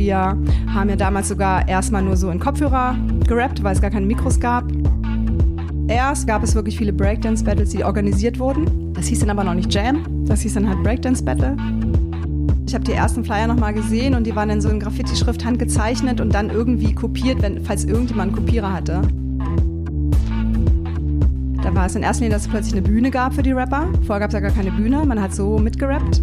wir haben ja damals sogar erstmal nur so in Kopfhörer gerappt, weil es gar keine Mikros gab. Erst gab es wirklich viele Breakdance-Battles, die organisiert wurden. Das hieß dann aber noch nicht Jam, das hieß dann halt Breakdance-Battle. Ich habe die ersten Flyer nochmal gesehen und die waren in so in Graffiti-Schrift handgezeichnet und dann irgendwie kopiert, wenn, falls irgendjemand einen Kopierer hatte. Da war es in erster Linie, dass es plötzlich eine Bühne gab für die Rapper. Vorher gab es ja gar keine Bühne, man hat so mitgerappt.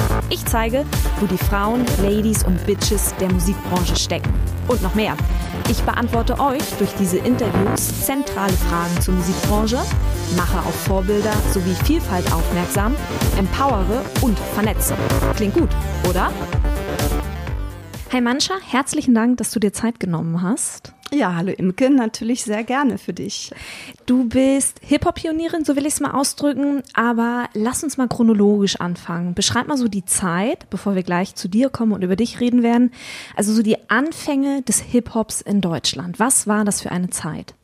Ich zeige, wo die Frauen, Ladies und Bitches der Musikbranche stecken. Und noch mehr. Ich beantworte euch durch diese Interviews zentrale Fragen zur Musikbranche, mache auf Vorbilder sowie Vielfalt aufmerksam, empowere und vernetze. Klingt gut, oder? Hi Mancha, herzlichen Dank, dass du dir Zeit genommen hast. Ja, hallo Imke, natürlich sehr gerne für dich. Du bist Hip-Hop-Pionierin, so will ich es mal ausdrücken, aber lass uns mal chronologisch anfangen. Beschreib mal so die Zeit, bevor wir gleich zu dir kommen und über dich reden werden. Also so die Anfänge des Hip-Hops in Deutschland. Was war das für eine Zeit?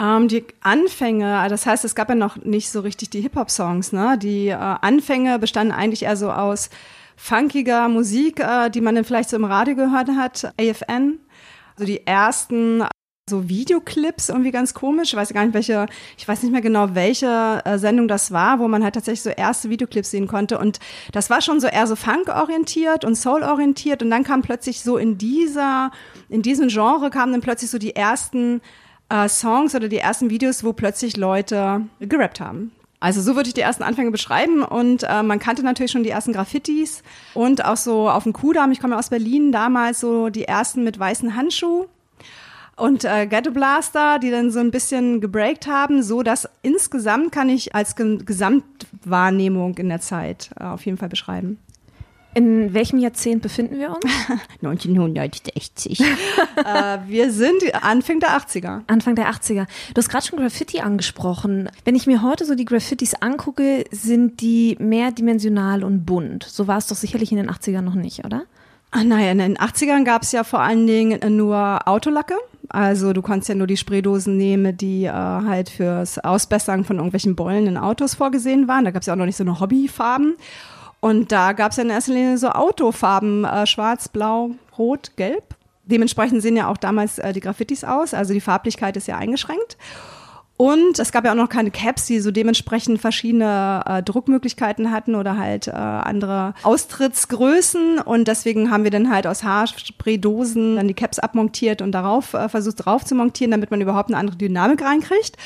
Ähm, die Anfänge, das heißt, es gab ja noch nicht so richtig die Hip-Hop-Songs, ne? Die äh, Anfänge bestanden eigentlich eher so aus funkiger Musik, äh, die man dann vielleicht so im Radio gehört hat, AFN. Also die ersten so Videoclips irgendwie ganz komisch. Ich weiß gar nicht, welche, ich weiß nicht mehr genau, welche äh, Sendung das war, wo man halt tatsächlich so erste Videoclips sehen konnte. Und das war schon so eher so Funk-orientiert und Soul-orientiert. Und dann kam plötzlich so in dieser, in diesem Genre kamen dann plötzlich so die ersten äh, Songs oder die ersten Videos, wo plötzlich Leute gerappt haben. Also so würde ich die ersten Anfänge beschreiben und äh, man kannte natürlich schon die ersten Graffitis und auch so auf dem Kudamm, ich komme ja aus Berlin, damals so die ersten mit weißen Handschuh und äh, Ghetto Blaster, die dann so ein bisschen gebreakt haben, so dass insgesamt kann ich als Gesamtwahrnehmung in der Zeit äh, auf jeden Fall beschreiben. In welchem Jahrzehnt befinden wir uns? 1960. äh, wir sind Anfang der 80er. Anfang der 80er. Du hast gerade schon Graffiti angesprochen. Wenn ich mir heute so die Graffitis angucke, sind die mehrdimensional und bunt. So war es doch sicherlich in den 80ern noch nicht, oder? Ach, naja, in den 80ern gab es ja vor allen Dingen nur Autolacke. Also du konntest ja nur die Spraydosen nehmen, die äh, halt fürs Ausbessern von irgendwelchen Bollen in Autos vorgesehen waren. Da gab es ja auch noch nicht so eine Hobbyfarben. Und da gab es ja in erster Linie so Autofarben, äh, schwarz, blau, rot, gelb. Dementsprechend sehen ja auch damals äh, die Graffitis aus, also die Farblichkeit ist ja eingeschränkt. Und es gab ja auch noch keine Caps, die so dementsprechend verschiedene äh, Druckmöglichkeiten hatten oder halt äh, andere Austrittsgrößen. Und deswegen haben wir dann halt aus Haarspraydosen dann die Caps abmontiert und darauf äh, versucht drauf zu montieren, damit man überhaupt eine andere Dynamik reinkriegt.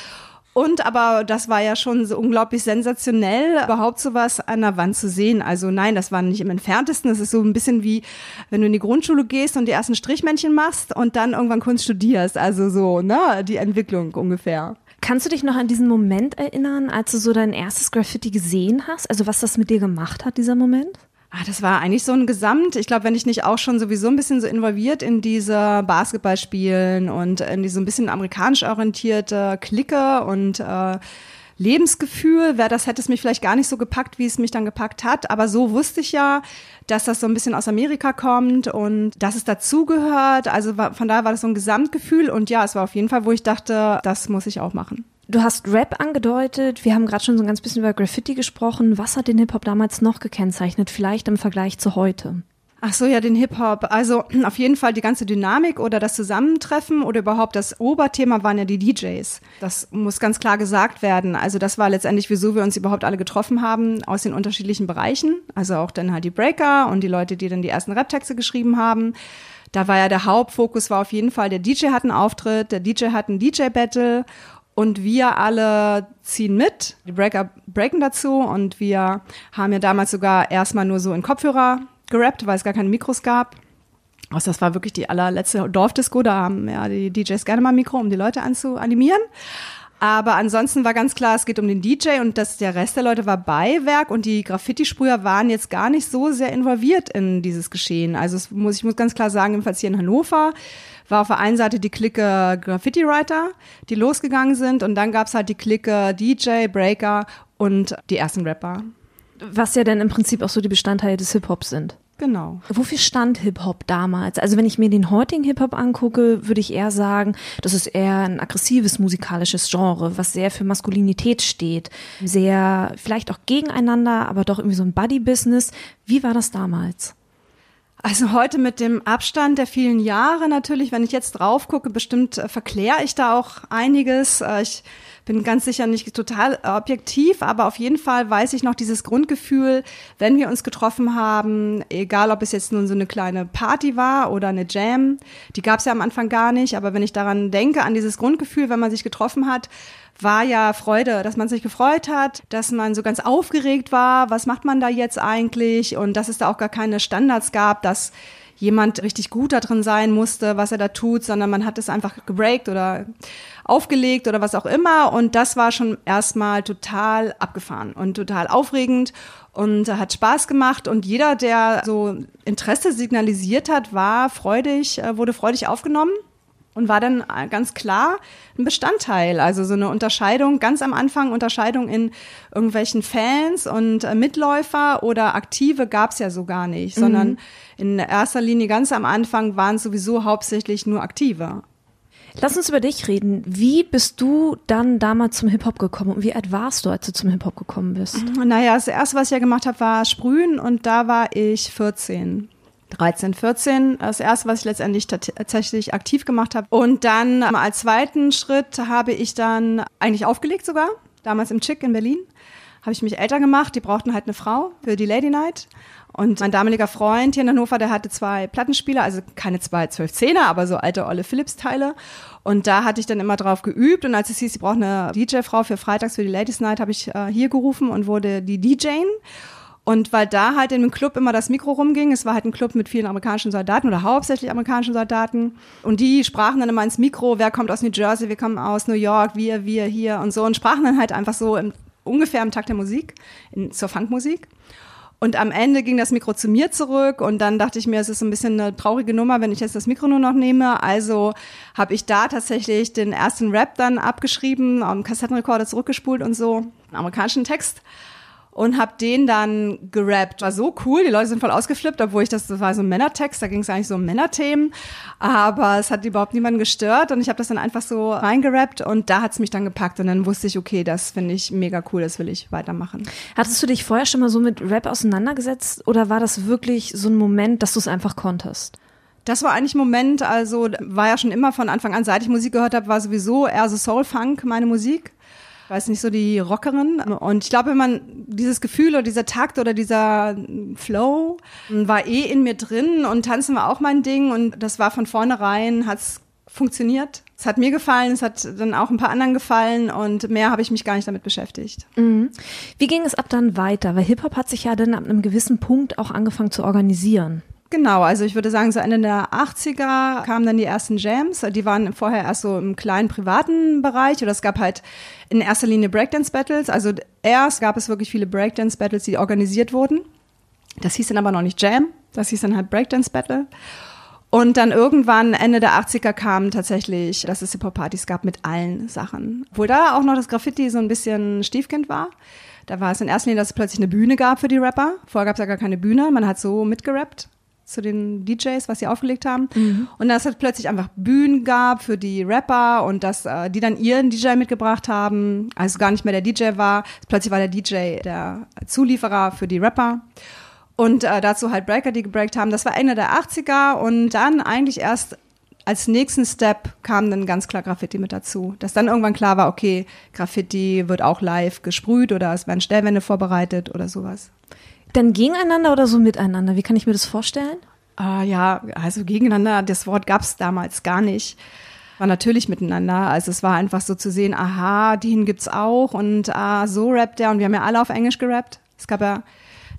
Und aber das war ja schon so unglaublich sensationell, überhaupt sowas an der Wand zu sehen. Also nein, das war nicht im entferntesten. Das ist so ein bisschen wie, wenn du in die Grundschule gehst und die ersten Strichmännchen machst und dann irgendwann Kunst studierst. Also so, ne, die Entwicklung ungefähr. Kannst du dich noch an diesen Moment erinnern, als du so dein erstes Graffiti gesehen hast? Also was das mit dir gemacht hat, dieser Moment? Ah, das war eigentlich so ein Gesamt. Ich glaube, wenn ich nicht auch schon sowieso ein bisschen so involviert in diese Basketballspielen und in diese ein bisschen amerikanisch orientierte Clique und äh, Lebensgefühl, wäre das hätte es mich vielleicht gar nicht so gepackt, wie es mich dann gepackt hat. Aber so wusste ich ja, dass das so ein bisschen aus Amerika kommt und dass es dazugehört. Also von daher war das so ein Gesamtgefühl und ja, es war auf jeden Fall, wo ich dachte, das muss ich auch machen. Du hast Rap angedeutet. Wir haben gerade schon so ein ganz bisschen über Graffiti gesprochen. Was hat den Hip-Hop damals noch gekennzeichnet, vielleicht im Vergleich zu heute? Ach so, ja, den Hip-Hop. Also auf jeden Fall die ganze Dynamik oder das Zusammentreffen oder überhaupt das Oberthema waren ja die DJs. Das muss ganz klar gesagt werden. Also das war letztendlich, wieso wir uns überhaupt alle getroffen haben aus den unterschiedlichen Bereichen. Also auch dann halt die Breaker und die Leute, die dann die ersten Rap-Texte geschrieben haben. Da war ja der Hauptfokus war auf jeden Fall, der DJ hat einen Auftritt, der DJ hat einen DJ-Battle und wir alle ziehen mit. Die Breaker breaken dazu und wir haben ja damals sogar erstmal nur so in Kopfhörer gerappt, weil es gar keine Mikros gab. Also das war wirklich die allerletzte Dorfdisco, da haben ja die DJs gerne mal Mikro, um die Leute anzuanimieren. Aber ansonsten war ganz klar, es geht um den DJ und das, der Rest der Leute war Beiwerk und die Graffiti-Sprüher waren jetzt gar nicht so sehr involviert in dieses Geschehen. Also es muss, ich muss ganz klar sagen, jedenfalls hier in Hannover war auf der einen Seite die Clique Graffiti-Writer, die losgegangen sind und dann gab's halt die Clique DJ, Breaker und die ersten Rapper. Was ja dann im Prinzip auch so die Bestandteile des Hip-Hops sind. Genau. Wofür stand Hip-Hop damals? Also wenn ich mir den heutigen Hip-Hop angucke, würde ich eher sagen, das ist eher ein aggressives musikalisches Genre, was sehr für Maskulinität steht. Sehr vielleicht auch gegeneinander, aber doch irgendwie so ein Buddy-Business. Wie war das damals? Also heute mit dem Abstand der vielen Jahre natürlich, wenn ich jetzt drauf gucke, bestimmt äh, verkläre ich da auch einiges. Äh, ich bin ganz sicher nicht total objektiv, aber auf jeden Fall weiß ich noch dieses Grundgefühl, wenn wir uns getroffen haben, egal ob es jetzt nun so eine kleine Party war oder eine Jam, die gab es ja am Anfang gar nicht, aber wenn ich daran denke, an dieses Grundgefühl, wenn man sich getroffen hat, war ja Freude, dass man sich gefreut hat, dass man so ganz aufgeregt war, was macht man da jetzt eigentlich? Und dass es da auch gar keine Standards gab, dass jemand richtig gut da drin sein musste, was er da tut, sondern man hat es einfach gebreakt oder aufgelegt oder was auch immer. Und das war schon erstmal total abgefahren und total aufregend und hat Spaß gemacht. Und jeder, der so Interesse signalisiert hat, war freudig, äh, wurde freudig aufgenommen und war dann äh, ganz klar ein Bestandteil. Also so eine Unterscheidung, ganz am Anfang Unterscheidung in irgendwelchen Fans und äh, Mitläufer oder Aktive gab es ja so gar nicht, mhm. sondern in erster Linie ganz am Anfang waren es sowieso hauptsächlich nur Aktive. Lass uns über dich reden. Wie bist du dann damals zum Hip-Hop gekommen und wie alt warst du, als du zum Hip-Hop gekommen bist? Naja, das erste, was ich ja gemacht habe, war Sprühen und da war ich 14. 13, 14, das erste, was ich letztendlich tatsächlich aktiv gemacht habe. Und dann als zweiten Schritt habe ich dann eigentlich aufgelegt sogar, damals im Chick in Berlin, habe ich mich älter gemacht, die brauchten halt eine Frau für die Lady Night und mein damaliger Freund hier in Hannover, der hatte zwei Plattenspieler, also keine zwei zwölf Zehner, aber so alte Olle Philips-Teile. Und da hatte ich dann immer drauf geübt. Und als es hieß, sie braucht eine DJ-Frau für Freitags für die Ladies Night, habe ich äh, hier gerufen und wurde die DJin. Und weil da halt in dem Club immer das Mikro rumging, es war halt ein Club mit vielen amerikanischen Soldaten oder hauptsächlich amerikanischen Soldaten. Und die sprachen dann immer ins Mikro, wer kommt aus New Jersey, wir kommen aus New York, wir, wir hier und so. Und sprachen dann halt einfach so im, ungefähr im Takt der Musik, in, zur Funkmusik. Und am Ende ging das Mikro zu mir zurück und dann dachte ich mir, es ist ein bisschen eine traurige Nummer, wenn ich jetzt das Mikro nur noch nehme. Also habe ich da tatsächlich den ersten Rap dann abgeschrieben, am Kassettenrekorder zurückgespult und so, einen amerikanischen Text und habe den dann gerappt. War so cool, die Leute sind voll ausgeflippt, obwohl ich das, das war so ein Männertext, da ging es eigentlich so um Männerthemen, aber es hat überhaupt niemanden gestört und ich habe das dann einfach so reingerappt und da hat's mich dann gepackt und dann wusste ich, okay, das finde ich mega cool, das will ich weitermachen. Hattest du dich vorher schon mal so mit Rap auseinandergesetzt oder war das wirklich so ein Moment, dass du es einfach konntest? Das war eigentlich ein Moment, also war ja schon immer von Anfang an, seit ich Musik gehört habe, war sowieso eher so Soul-Funk meine Musik weiß nicht, so die Rockerin. Und ich glaube, man dieses Gefühl oder dieser Takt oder dieser Flow war eh in mir drin und tanzen war auch mein Ding und das war von vornherein, hat's funktioniert. Es hat mir gefallen, es hat dann auch ein paar anderen gefallen und mehr habe ich mich gar nicht damit beschäftigt. Mhm. Wie ging es ab dann weiter? Weil Hip-Hop hat sich ja dann ab einem gewissen Punkt auch angefangen zu organisieren. Genau, also ich würde sagen, so Ende der 80er kamen dann die ersten Jams. Die waren vorher erst so im kleinen privaten Bereich oder es gab halt in erster Linie Breakdance-Battles. Also erst gab es wirklich viele Breakdance-Battles, die organisiert wurden. Das hieß dann aber noch nicht Jam, das hieß dann halt Breakdance-Battle. Und dann irgendwann Ende der 80er kam tatsächlich, dass es Hip-Hop-Partys gab mit allen Sachen. Obwohl da auch noch das Graffiti so ein bisschen Stiefkind war. Da war es in erster Linie, dass es plötzlich eine Bühne gab für die Rapper. Vorher gab es ja gar keine Bühne, man hat so mitgerappt zu den DJs, was sie aufgelegt haben. Mhm. Und dass es plötzlich einfach Bühnen gab für die Rapper und dass äh, die dann ihren DJ mitgebracht haben. Also gar nicht mehr der DJ war. Plötzlich war der DJ der Zulieferer für die Rapper. Und äh, dazu halt Breaker, die gebreakt haben. Das war Ende der 80er und dann eigentlich erst als nächsten Step kam dann ganz klar Graffiti mit dazu. Dass dann irgendwann klar war, okay, Graffiti wird auch live gesprüht oder es werden Stellwände vorbereitet oder sowas. Dann gegeneinander oder so miteinander? Wie kann ich mir das vorstellen? Ah, ja, also gegeneinander, das Wort gab es damals gar nicht. War natürlich miteinander. Also es war einfach so zu sehen, aha, den gibt's auch und ah, so rappt der und wir haben ja alle auf Englisch gerappt. Es gab ja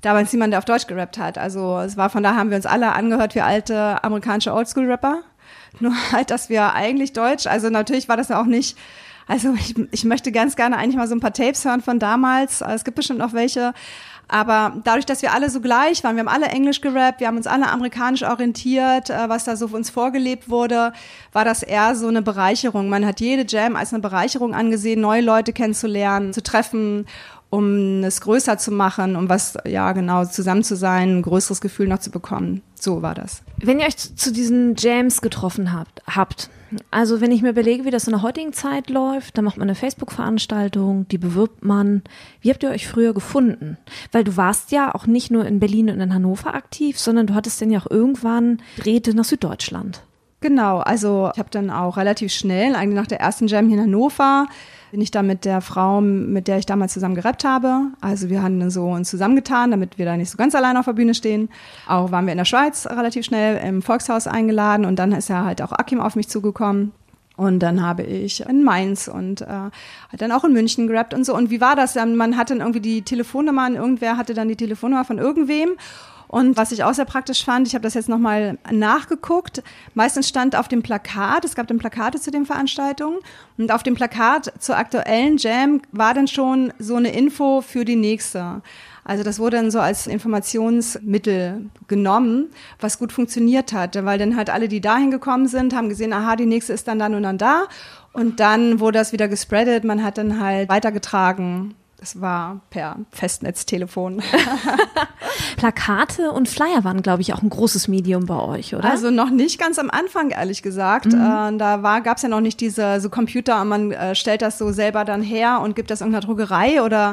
damals niemand, der auf Deutsch gerappt hat. Also es war von da haben wir uns alle angehört wie alte amerikanische Oldschool-Rapper. Nur halt, dass wir eigentlich Deutsch, also natürlich war das ja auch nicht Also ich, ich möchte ganz gerne eigentlich mal so ein paar Tapes hören von damals. Es gibt bestimmt noch welche. Aber dadurch, dass wir alle so gleich waren, wir haben alle Englisch gerappt, wir haben uns alle amerikanisch orientiert, äh, was da so für uns vorgelebt wurde, war das eher so eine Bereicherung. Man hat jede Jam als eine Bereicherung angesehen, neue Leute kennenzulernen, zu treffen um es größer zu machen, um was, ja genau, zusammen zu sein, ein größeres Gefühl noch zu bekommen. So war das. Wenn ihr euch zu diesen Jams getroffen habt, habt, also wenn ich mir überlege, wie das in der heutigen Zeit läuft, dann macht man eine Facebook-Veranstaltung, die bewirbt man. Wie habt ihr euch früher gefunden? Weil du warst ja auch nicht nur in Berlin und in Hannover aktiv, sondern du hattest dann ja auch irgendwann Räte nach Süddeutschland. Genau, also ich habe dann auch relativ schnell, eigentlich nach der ersten Jam hier in Hannover, bin ich da mit der Frau, mit der ich damals zusammen gerappt habe. Also wir haben so uns zusammengetan, damit wir da nicht so ganz allein auf der Bühne stehen. Auch waren wir in der Schweiz relativ schnell im Volkshaus eingeladen und dann ist ja halt auch Akim auf mich zugekommen. Und dann habe ich in Mainz und äh, dann auch in München gerappt und so. Und wie war das? Man hatte dann irgendwie die Telefonnummer, irgendwer hatte dann die Telefonnummer von irgendwem. Und was ich auch sehr praktisch fand, ich habe das jetzt nochmal nachgeguckt, meistens stand auf dem Plakat, es gab dann Plakate zu den Veranstaltungen, und auf dem Plakat zur aktuellen Jam war dann schon so eine Info für die nächste. Also das wurde dann so als Informationsmittel genommen, was gut funktioniert hat, weil dann halt alle, die dahin gekommen sind, haben gesehen, aha, die nächste ist dann dann und dann da. Und dann wurde das wieder gespreadet, man hat dann halt weitergetragen, es war per Festnetztelefon. Plakate und Flyer waren, glaube ich, auch ein großes Medium bei euch, oder? Also noch nicht ganz am Anfang, ehrlich gesagt. Mhm. Äh, da gab es ja noch nicht diese so Computer man äh, stellt das so selber dann her und gibt das irgendeiner Druckerei oder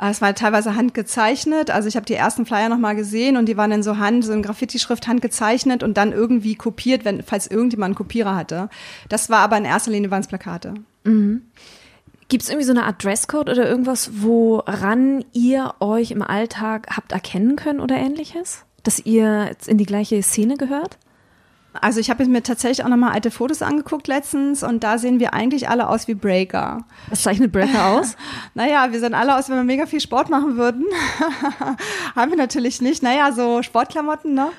äh, es war teilweise handgezeichnet. Also ich habe die ersten Flyer noch mal gesehen und die waren in so Hand, so in Graffiti-Schrift handgezeichnet und dann irgendwie kopiert, wenn, falls irgendjemand einen Kopierer hatte. Das war aber in erster Linie waren es Plakate. Mhm. Gibt es irgendwie so eine Art Dresscode oder irgendwas, woran ihr euch im Alltag habt erkennen können oder ähnliches? Dass ihr jetzt in die gleiche Szene gehört? Also ich habe mir tatsächlich auch nochmal alte Fotos angeguckt letztens und da sehen wir eigentlich alle aus wie Breaker. Was zeichnet Breaker aus? naja, wir sehen alle aus, wenn wir mega viel Sport machen würden. Haben wir natürlich nicht. Naja, so Sportklamotten, ne?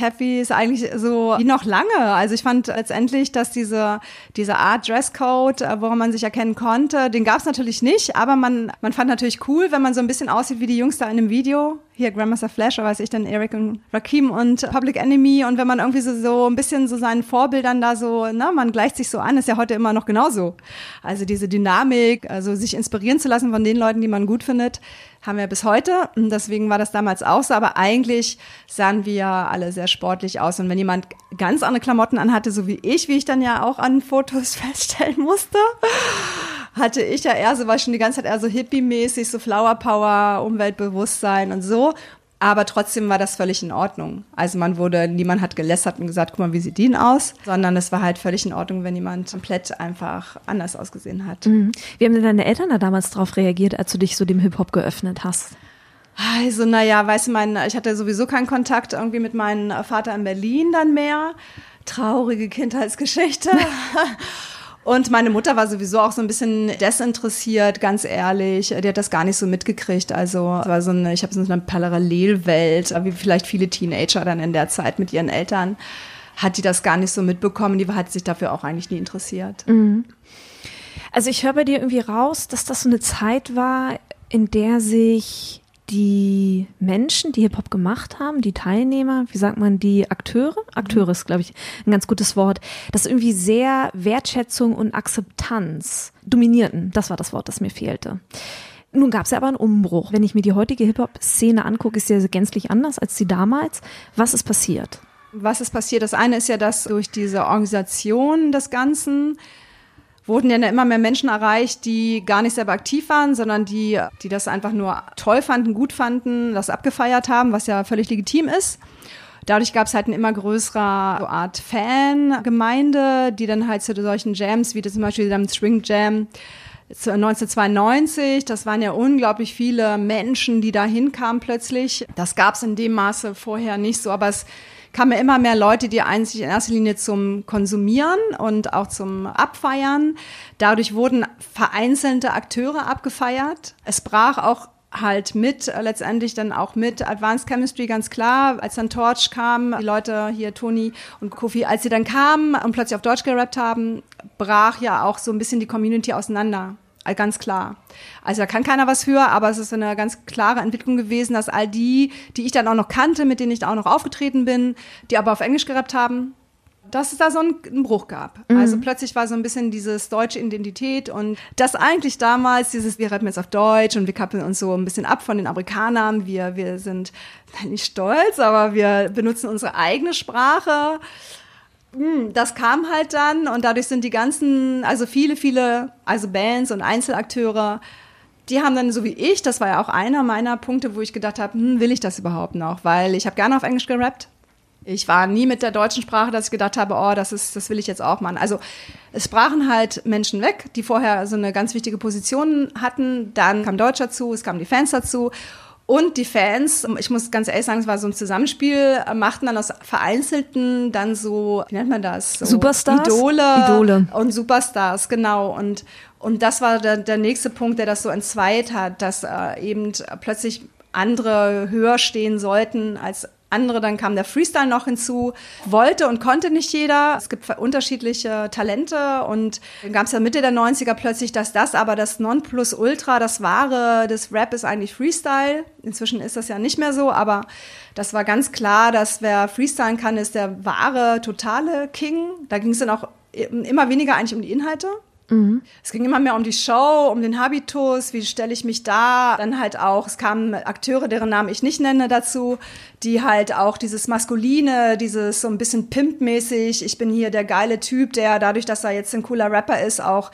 Happy ist eigentlich so wie noch lange. Also ich fand letztendlich, dass diese, diese Art Dresscode, äh, woran man sich erkennen konnte, den gab es natürlich nicht, aber man, man fand natürlich cool, wenn man so ein bisschen aussieht wie die Jungs da in einem Video. Hier Grandmaster Flash, weiß ich dann, Eric und Rakim und Public Enemy. Und wenn man irgendwie so, so ein bisschen so seinen Vorbildern da so, na, man gleicht sich so an, ist ja heute immer noch genauso. Also diese Dynamik, also sich inspirieren zu lassen von den Leuten, die man gut findet, haben wir bis heute. Und deswegen war das damals auch so. Aber eigentlich sahen wir alle sehr sportlich aus. Und wenn jemand ganz andere Klamotten anhatte, so wie ich, wie ich dann ja auch an Fotos feststellen musste, hatte ich ja eher so, war schon die ganze Zeit eher so hippie-mäßig, so Flower Power, Umweltbewusstsein und so. Aber trotzdem war das völlig in Ordnung. Also man wurde, niemand hat gelästert und gesagt, guck mal, wie sieht die denn aus? Sondern es war halt völlig in Ordnung, wenn jemand komplett einfach anders ausgesehen hat. Mhm. Wie haben denn deine Eltern da damals drauf reagiert, als du dich so dem Hip-Hop geöffnet hast? Also, naja, weißt du, mein, ich hatte sowieso keinen Kontakt irgendwie mit meinem Vater in Berlin dann mehr. Traurige Kindheitsgeschichte. Und meine Mutter war sowieso auch so ein bisschen desinteressiert, ganz ehrlich. Die hat das gar nicht so mitgekriegt. Also es war so eine, ich habe so eine Parallelwelt, wie vielleicht viele Teenager dann in der Zeit mit ihren Eltern, hat die das gar nicht so mitbekommen. Die hat sich dafür auch eigentlich nie interessiert. Mhm. Also ich höre bei dir irgendwie raus, dass das so eine Zeit war, in der sich die Menschen, die Hip-Hop gemacht haben, die Teilnehmer, wie sagt man, die Akteure, Akteure ist, glaube ich, ein ganz gutes Wort, dass irgendwie sehr Wertschätzung und Akzeptanz dominierten. Das war das Wort, das mir fehlte. Nun gab es ja aber einen Umbruch. Wenn ich mir die heutige Hip-Hop-Szene angucke, ist sie gänzlich anders als die damals. Was ist passiert? Was ist passiert? Das eine ist ja, dass durch diese Organisation des Ganzen wurden ja immer mehr Menschen erreicht, die gar nicht selber aktiv waren, sondern die, die das einfach nur toll fanden, gut fanden, das abgefeiert haben, was ja völlig legitim ist. Dadurch gab es halt eine immer größere so Art Fangemeinde, die dann halt zu solchen Jams, wie zum Beispiel dem Swing Jam 1992, das waren ja unglaublich viele Menschen, die da hinkamen plötzlich. Das gab es in dem Maße vorher nicht so, aber es kamen immer mehr Leute, die eigentlich in erster Linie zum Konsumieren und auch zum Abfeiern. Dadurch wurden vereinzelte Akteure abgefeiert. Es brach auch halt mit, äh, letztendlich dann auch mit Advanced Chemistry ganz klar, als dann Torch kam, die Leute hier, Toni und Kofi, als sie dann kamen und plötzlich auf Deutsch gerappt haben, brach ja auch so ein bisschen die Community auseinander. Äh, ganz klar. Also da kann keiner was für, aber es ist eine ganz klare Entwicklung gewesen, dass all die, die ich dann auch noch kannte, mit denen ich da auch noch aufgetreten bin, die aber auf Englisch gerappt haben, dass es da so einen, einen Bruch gab. Mhm. Also plötzlich war so ein bisschen dieses deutsche Identität und das eigentlich damals, dieses, wir rappen jetzt auf Deutsch und wir kappeln uns so ein bisschen ab von den Amerikanern. Wir, wir sind nicht stolz, aber wir benutzen unsere eigene Sprache. Hm, das kam halt dann und dadurch sind die ganzen, also viele, viele, also Bands und Einzelakteure, die haben dann so wie ich, das war ja auch einer meiner Punkte, wo ich gedacht habe, hm, will ich das überhaupt noch? Weil ich habe gerne auf Englisch gerappt ich war nie mit der deutschen Sprache, dass ich gedacht habe, oh, das ist, das will ich jetzt auch machen. Also es sprachen halt Menschen weg, die vorher so eine ganz wichtige Position hatten. Dann kam Deutsch dazu, es kamen die Fans dazu. Und die Fans, ich muss ganz ehrlich sagen, es war so ein Zusammenspiel, machten dann aus Vereinzelten dann so, wie nennt man das? So Superstars? Idole, Idole. Und Superstars, genau. Und, und das war der, der nächste Punkt, der das so entzweit hat, dass äh, eben plötzlich andere höher stehen sollten als andere, dann kam der Freestyle noch hinzu. Wollte und konnte nicht jeder. Es gibt unterschiedliche Talente und dann gab es ja Mitte der 90er plötzlich, dass das aber das Nonplusultra, das Wahre des Rap ist eigentlich Freestyle. Inzwischen ist das ja nicht mehr so, aber das war ganz klar, dass wer freestylen kann, ist der wahre, totale King. Da ging es dann auch immer weniger eigentlich um die Inhalte, Mhm. Es ging immer mehr um die Show, um den Habitus, wie stelle ich mich da. Dann halt auch, es kamen Akteure, deren Namen ich nicht nenne, dazu, die halt auch dieses Maskuline, dieses so ein bisschen Pimp-mäßig, ich bin hier der geile Typ, der dadurch, dass er jetzt ein cooler Rapper ist, auch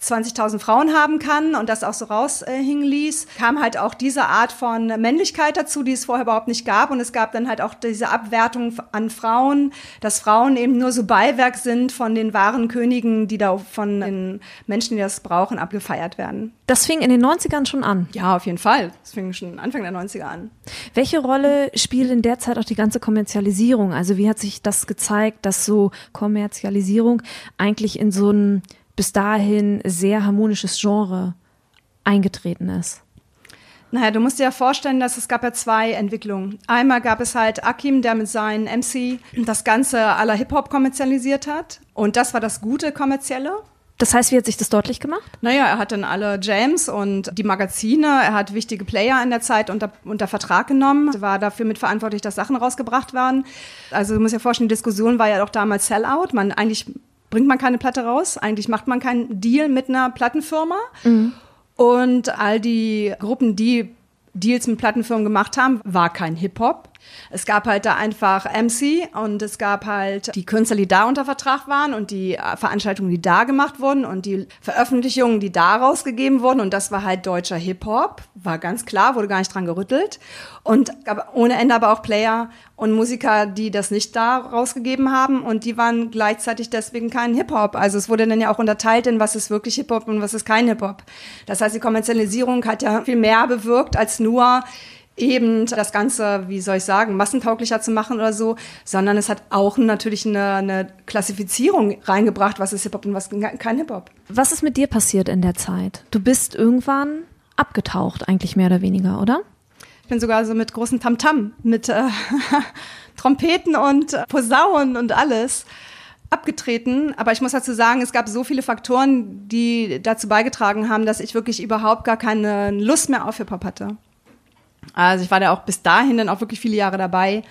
20.000 Frauen haben kann und das auch so raushingen äh, ließ, kam halt auch diese Art von Männlichkeit dazu, die es vorher überhaupt nicht gab. Und es gab dann halt auch diese Abwertung an Frauen, dass Frauen eben nur so Beiwerk sind von den wahren Königen, die da von den Menschen, die das brauchen, abgefeiert werden. Das fing in den 90ern schon an? Ja, auf jeden Fall. Das fing schon Anfang der 90er an. Welche Rolle spielt in der Zeit auch die ganze Kommerzialisierung? Also wie hat sich das gezeigt, dass so Kommerzialisierung eigentlich in so ein bis dahin sehr harmonisches Genre eingetreten ist? Naja, du musst dir ja vorstellen, dass es gab ja zwei Entwicklungen. Einmal gab es halt Akim, der mit seinen MC das Ganze aller Hip-Hop kommerzialisiert hat. Und das war das gute Kommerzielle. Das heißt, wie hat sich das deutlich gemacht? Naja, er hat dann alle Jams und die Magazine, er hat wichtige Player in der Zeit unter, unter Vertrag genommen, war dafür mitverantwortlich, dass Sachen rausgebracht waren. Also du musst dir vorstellen, die Diskussion war ja doch damals Sellout. Man eigentlich bringt man keine Platte raus. Eigentlich macht man keinen Deal mit einer Plattenfirma. Mhm. Und all die Gruppen, die Deals mit Plattenfirmen gemacht haben, war kein Hip-Hop. Es gab halt da einfach MC und es gab halt die Künstler, die da unter Vertrag waren und die äh, Veranstaltungen, die da gemacht wurden und die Veröffentlichungen, die da rausgegeben wurden. Und das war halt deutscher Hip-Hop, war ganz klar, wurde gar nicht dran gerüttelt. Und gab ohne Ende aber auch Player und Musiker, die das nicht da rausgegeben haben und die waren gleichzeitig deswegen kein Hip-Hop. Also es wurde dann ja auch unterteilt in was ist wirklich Hip-Hop und was ist kein Hip-Hop. Das heißt, die Kommerzialisierung hat ja viel mehr bewirkt als nur eben das Ganze, wie soll ich sagen, massentauglicher zu machen oder so, sondern es hat auch natürlich eine, eine Klassifizierung reingebracht, was ist Hip-Hop und was kein Hip-Hop. Was ist mit dir passiert in der Zeit? Du bist irgendwann abgetaucht, eigentlich mehr oder weniger, oder? Ich bin sogar so mit großen Tamtam, -Tam, mit äh, Trompeten und äh, Posaunen und alles abgetreten. Aber ich muss dazu sagen, es gab so viele Faktoren, die dazu beigetragen haben, dass ich wirklich überhaupt gar keine Lust mehr auf Hip-Hop hatte. Also ich war da auch bis dahin dann auch wirklich viele Jahre dabei,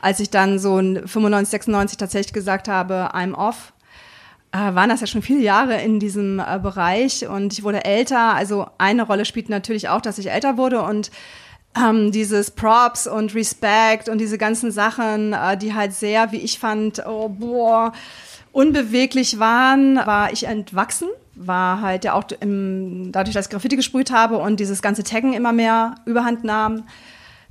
als ich dann so 95, 96 tatsächlich gesagt habe, I'm off. Äh, waren das ja schon viele Jahre in diesem äh, Bereich und ich wurde älter. Also eine Rolle spielt natürlich auch, dass ich älter wurde und ähm, dieses Props und Respect und diese ganzen Sachen, äh, die halt sehr, wie ich fand, oh boah, unbeweglich waren, war ich entwachsen war halt ja auch im, dadurch, dass ich Graffiti gesprüht habe und dieses ganze Taggen immer mehr überhand nahm.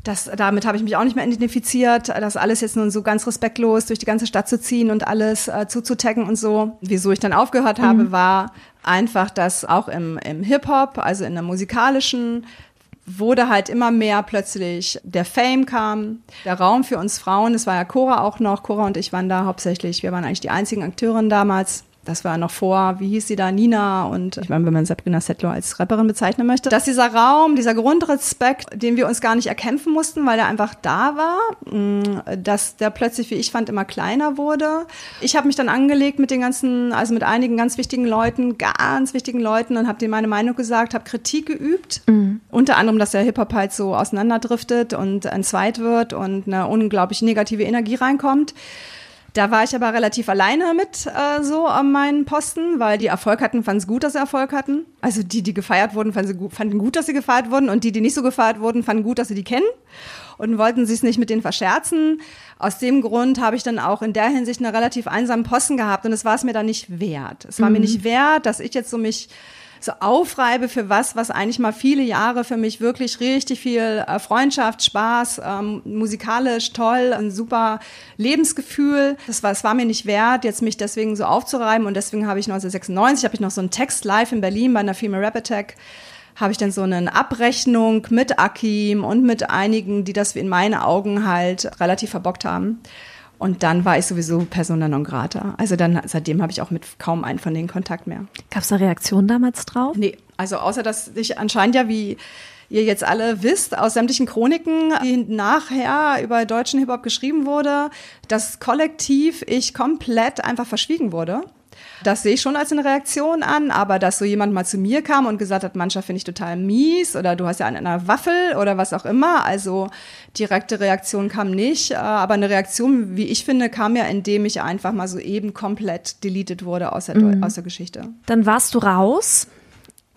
Das, damit habe ich mich auch nicht mehr identifiziert, das alles jetzt nun so ganz respektlos durch die ganze Stadt zu ziehen und alles äh, zuzutaggen und so. Wieso ich dann aufgehört habe, mhm. war einfach, dass auch im, im Hip-Hop, also in der musikalischen, wurde halt immer mehr plötzlich der Fame kam, der Raum für uns Frauen, es war ja Cora auch noch, Cora und ich waren da hauptsächlich, wir waren eigentlich die einzigen Akteurinnen damals das war noch vor, wie hieß sie da, Nina und ich meine, wenn man Sabrina Settler als Rapperin bezeichnen möchte, dass dieser Raum, dieser Grundrespekt, den wir uns gar nicht erkämpfen mussten, weil er einfach da war, mm, dass der plötzlich, wie ich fand, immer kleiner wurde. Ich habe mich dann angelegt mit den ganzen, also mit einigen ganz wichtigen Leuten, ganz wichtigen Leuten und habe denen meine Meinung gesagt, habe Kritik geübt, mhm. unter anderem, dass der Hip-Hop halt so auseinanderdriftet und entzweit wird und eine unglaublich negative Energie reinkommt. Da war ich aber relativ alleine mit äh, so an meinen Posten, weil die Erfolg hatten, fanden es gut, dass sie Erfolg hatten. Also die, die gefeiert wurden, fanden, gut, fanden gut, dass sie gefeiert wurden und die, die nicht so gefeiert wurden, fanden gut, dass sie die kennen und wollten sich nicht mit denen verscherzen. Aus dem Grund habe ich dann auch in der Hinsicht einen relativ einsamen Posten gehabt und es war es mir dann nicht wert. Es war mhm. mir nicht wert, dass ich jetzt so mich so aufreibe für was, was eigentlich mal viele Jahre für mich wirklich richtig viel äh, Freundschaft, Spaß, ähm, musikalisch toll, ein super Lebensgefühl. Das war, es war mir nicht wert, jetzt mich deswegen so aufzureiben und deswegen habe ich 1996 habe ich noch so einen Text live in Berlin bei einer Female Rap Attack habe ich dann so eine Abrechnung mit Akim und mit einigen, die das in meinen Augen halt relativ verbockt haben. Und dann war ich sowieso persona non grata. Also dann, seitdem habe ich auch mit kaum einen von denen Kontakt mehr. Gab es eine Reaktion damals drauf? Nee, also außer, dass ich anscheinend ja, wie ihr jetzt alle wisst, aus sämtlichen Chroniken, die nachher über deutschen Hip-Hop geschrieben wurde, dass kollektiv ich komplett einfach verschwiegen wurde. Das sehe ich schon als eine Reaktion an, aber dass so jemand mal zu mir kam und gesagt hat, Mannschaft finde ich total mies oder du hast ja an einer Waffel oder was auch immer, also direkte Reaktion kam nicht, äh, aber eine Reaktion, wie ich finde, kam ja, indem ich einfach mal so eben komplett deleted wurde aus der, mhm. aus der Geschichte. Dann warst du raus.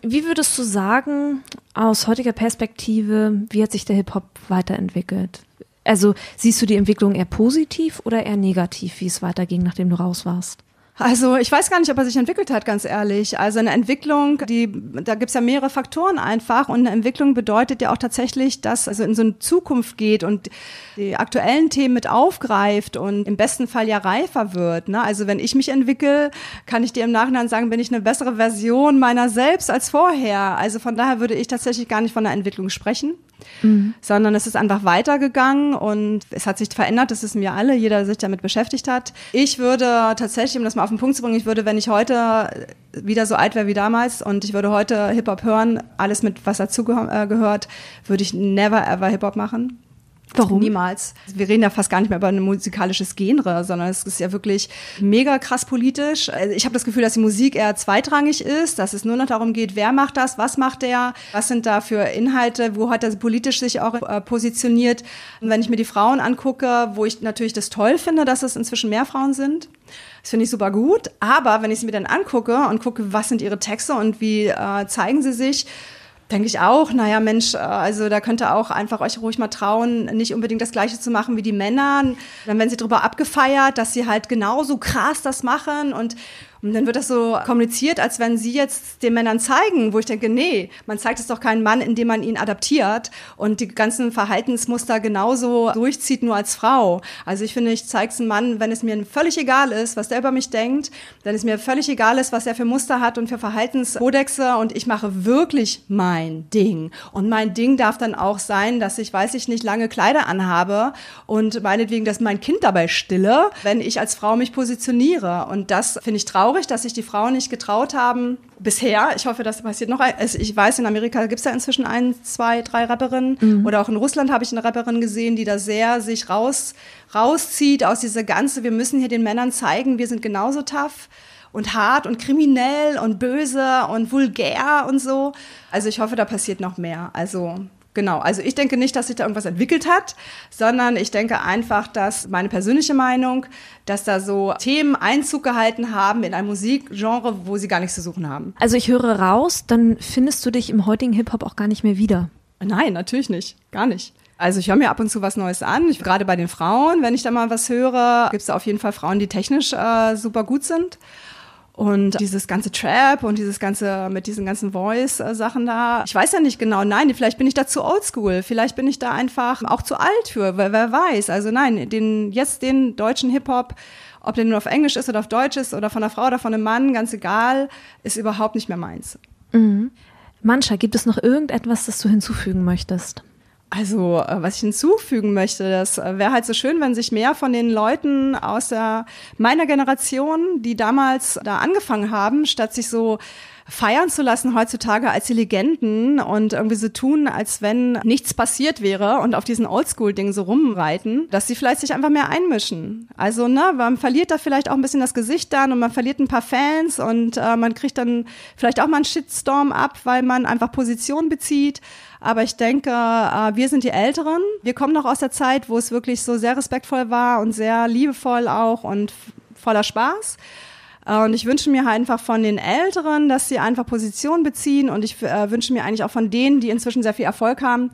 Wie würdest du sagen, aus heutiger Perspektive, wie hat sich der Hip-Hop weiterentwickelt? Also siehst du die Entwicklung eher positiv oder eher negativ, wie es weiterging, nachdem du raus warst? Also ich weiß gar nicht, ob er sich entwickelt hat, ganz ehrlich. Also eine Entwicklung, die, da gibt's ja mehrere Faktoren einfach und eine Entwicklung bedeutet ja auch tatsächlich, dass also in so eine Zukunft geht und die aktuellen Themen mit aufgreift und im besten Fall ja reifer wird. Ne? Also wenn ich mich entwickle, kann ich dir im Nachhinein sagen, bin ich eine bessere Version meiner selbst als vorher. Also von daher würde ich tatsächlich gar nicht von einer Entwicklung sprechen. Mhm. sondern es ist einfach weitergegangen und es hat sich verändert, das wissen wir alle, jeder sich damit beschäftigt hat. Ich würde tatsächlich, um das mal auf den Punkt zu bringen, ich würde, wenn ich heute wieder so alt wäre wie damals und ich würde heute Hip-Hop hören, alles mit was dazu äh, gehört, würde ich never ever Hip-Hop machen. Warum? Niemals. Wir reden ja fast gar nicht mehr über ein musikalisches Genre, sondern es ist ja wirklich mega krass politisch. Also ich habe das Gefühl, dass die Musik eher zweitrangig ist, dass es nur noch darum geht, wer macht das, was macht der, was sind da für Inhalte, wo hat er politisch sich auch äh, positioniert. Und wenn ich mir die Frauen angucke, wo ich natürlich das toll finde, dass es inzwischen mehr Frauen sind, das finde ich super gut. Aber wenn ich sie mir dann angucke und gucke, was sind ihre Texte und wie äh, zeigen sie sich, denke ich auch, naja, Mensch, äh, also da könnt ihr auch einfach euch ruhig mal trauen, nicht unbedingt das Gleiche zu machen wie die Männer. Dann werden sie darüber abgefeiert, dass sie halt genauso krass das machen und und dann wird das so kommuniziert, als wenn sie jetzt den Männern zeigen, wo ich denke, nee, man zeigt es doch keinen Mann, indem man ihn adaptiert und die ganzen Verhaltensmuster genauso durchzieht, nur als Frau. Also ich finde, ich zeige es einem Mann, wenn es mir völlig egal ist, was der über mich denkt, wenn es mir völlig egal ist, was er für Muster hat und für Verhaltenskodexe und ich mache wirklich mein Ding. Und mein Ding darf dann auch sein, dass ich, weiß ich nicht, lange Kleider anhabe und meinetwegen, dass mein Kind dabei stille, wenn ich als Frau mich positioniere. Und das finde ich traurig traurig, dass sich die Frauen nicht getraut haben, bisher. Ich hoffe, das passiert noch. Also ich weiß, in Amerika gibt es ja inzwischen ein, zwei, drei Rapperinnen. Mhm. Oder auch in Russland habe ich eine Rapperin gesehen, die da sehr sich raus, rauszieht aus dieser ganze, wir müssen hier den Männern zeigen, wir sind genauso tough und hart und kriminell und böse und vulgär und so. Also ich hoffe, da passiert noch mehr. Also Genau, also ich denke nicht, dass sich da irgendwas entwickelt hat, sondern ich denke einfach, dass meine persönliche Meinung, dass da so Themen Einzug gehalten haben in ein Musikgenre, wo sie gar nichts zu suchen haben. Also ich höre raus, dann findest du dich im heutigen Hip-Hop auch gar nicht mehr wieder. Nein, natürlich nicht, gar nicht. Also ich höre mir ab und zu was Neues an. Ich, gerade bei den Frauen, wenn ich da mal was höre, gibt es auf jeden Fall Frauen, die technisch äh, super gut sind. Und dieses ganze Trap und dieses ganze, mit diesen ganzen Voice-Sachen da, ich weiß ja nicht genau, nein, vielleicht bin ich da zu oldschool, vielleicht bin ich da einfach auch zu alt für, wer, wer weiß. Also nein, den, jetzt den deutschen Hip-Hop, ob der nur auf Englisch ist oder auf Deutsch ist oder von einer Frau oder von einem Mann, ganz egal, ist überhaupt nicht mehr meins. Mhm. Mancha, gibt es noch irgendetwas, das du hinzufügen möchtest? Also, äh, was ich hinzufügen möchte, das äh, wäre halt so schön, wenn sich mehr von den Leuten aus der, meiner Generation, die damals da angefangen haben, statt sich so feiern zu lassen heutzutage als die Legenden und irgendwie so tun, als wenn nichts passiert wäre und auf diesen Oldschool-Ding so rumreiten, dass sie vielleicht sich einfach mehr einmischen. Also, ne, man verliert da vielleicht auch ein bisschen das Gesicht dann und man verliert ein paar Fans und äh, man kriegt dann vielleicht auch mal einen Shitstorm ab, weil man einfach Position bezieht. Aber ich denke, äh, wir sind die Älteren. Wir kommen noch aus der Zeit, wo es wirklich so sehr respektvoll war und sehr liebevoll auch und voller Spaß. Äh, und ich wünsche mir halt einfach von den Älteren, dass sie einfach Position beziehen. Und ich äh, wünsche mir eigentlich auch von denen, die inzwischen sehr viel Erfolg haben,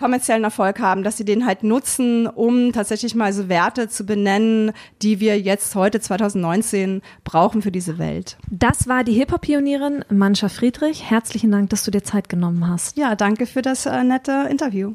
kommerziellen Erfolg haben, dass sie den halt nutzen, um tatsächlich mal so Werte zu benennen, die wir jetzt heute 2019 brauchen für diese Welt. Das war die Hip-Hop-Pionierin Mancha Friedrich. Herzlichen Dank, dass du dir Zeit genommen hast. Ja, danke für das äh, nette Interview.